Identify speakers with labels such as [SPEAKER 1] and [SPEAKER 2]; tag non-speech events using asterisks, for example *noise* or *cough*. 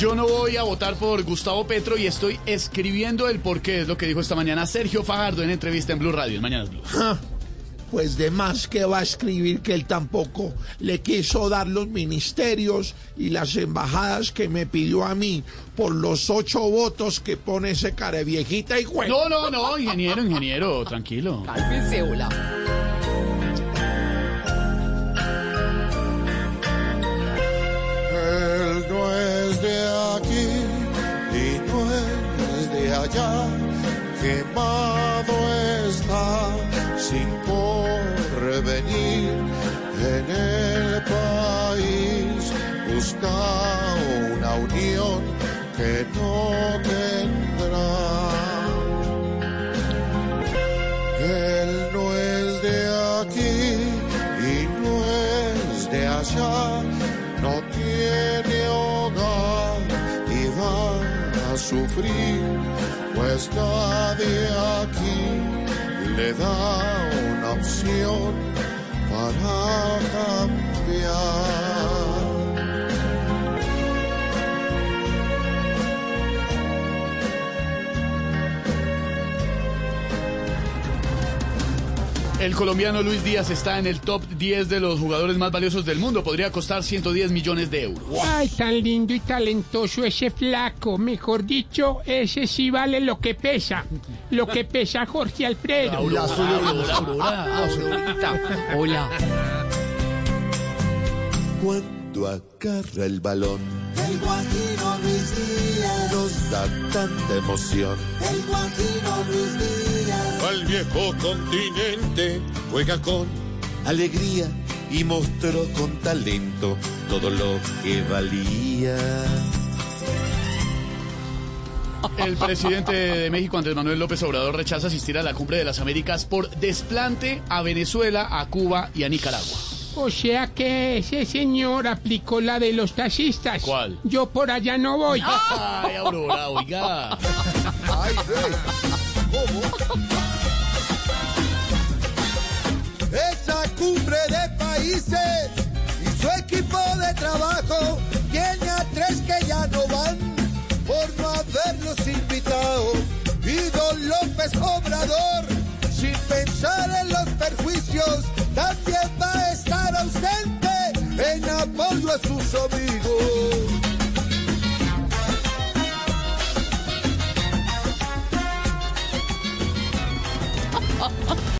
[SPEAKER 1] Yo no voy a votar por Gustavo Petro y estoy escribiendo el porqué, es lo que dijo esta mañana Sergio Fajardo en entrevista en Blue Radio, en Mañanas Blue.
[SPEAKER 2] Pues de más que va a escribir que él tampoco le quiso dar los ministerios y las embajadas que me pidió a mí por los ocho votos que pone ese cara viejita y juega.
[SPEAKER 1] No, no, no, ingeniero, ingeniero, tranquilo.
[SPEAKER 3] Cálmese, hola.
[SPEAKER 4] Allá. Quemado está sin porvenir en el país. Busca una unión que no tendrá. Él no es de aquí y no es de allá, no tiene hogar y va a sufrir, pues nadie aquí le da una opción para cambiar.
[SPEAKER 1] El colombiano Luis Díaz está en el top 10 de los jugadores más valiosos del mundo. Podría costar 110 millones de euros.
[SPEAKER 5] Ay, tan lindo y talentoso ese flaco. Mejor dicho, ese sí vale lo que pesa. Lo que pesa Jorge Alfredo.
[SPEAKER 1] Aurora, Aurorita.
[SPEAKER 3] Hola.
[SPEAKER 4] Cuando agarra el balón,
[SPEAKER 6] El Guajiro Luis Díaz,
[SPEAKER 4] nos da tanta emoción.
[SPEAKER 6] el Guajiro Luis Díaz,
[SPEAKER 4] Al viejo continente juega con alegría y mostró con talento todo lo que valía.
[SPEAKER 1] El presidente de México, Andrés Manuel López Obrador, rechaza asistir a la cumbre de las Américas por desplante a Venezuela, a Cuba y a Nicaragua.
[SPEAKER 5] O sea que ese señor aplicó la de los taxistas.
[SPEAKER 1] ¿Cuál?
[SPEAKER 5] Yo por allá no voy. *laughs*
[SPEAKER 1] Ay, Aurora, oiga.
[SPEAKER 4] Ay, ¿cómo?
[SPEAKER 6] esa cumbre de países y su equipo de trabajo tiene a tres que ya no van por no haberlos invitado. Y don López Obrador, en apoyo a sus amigos.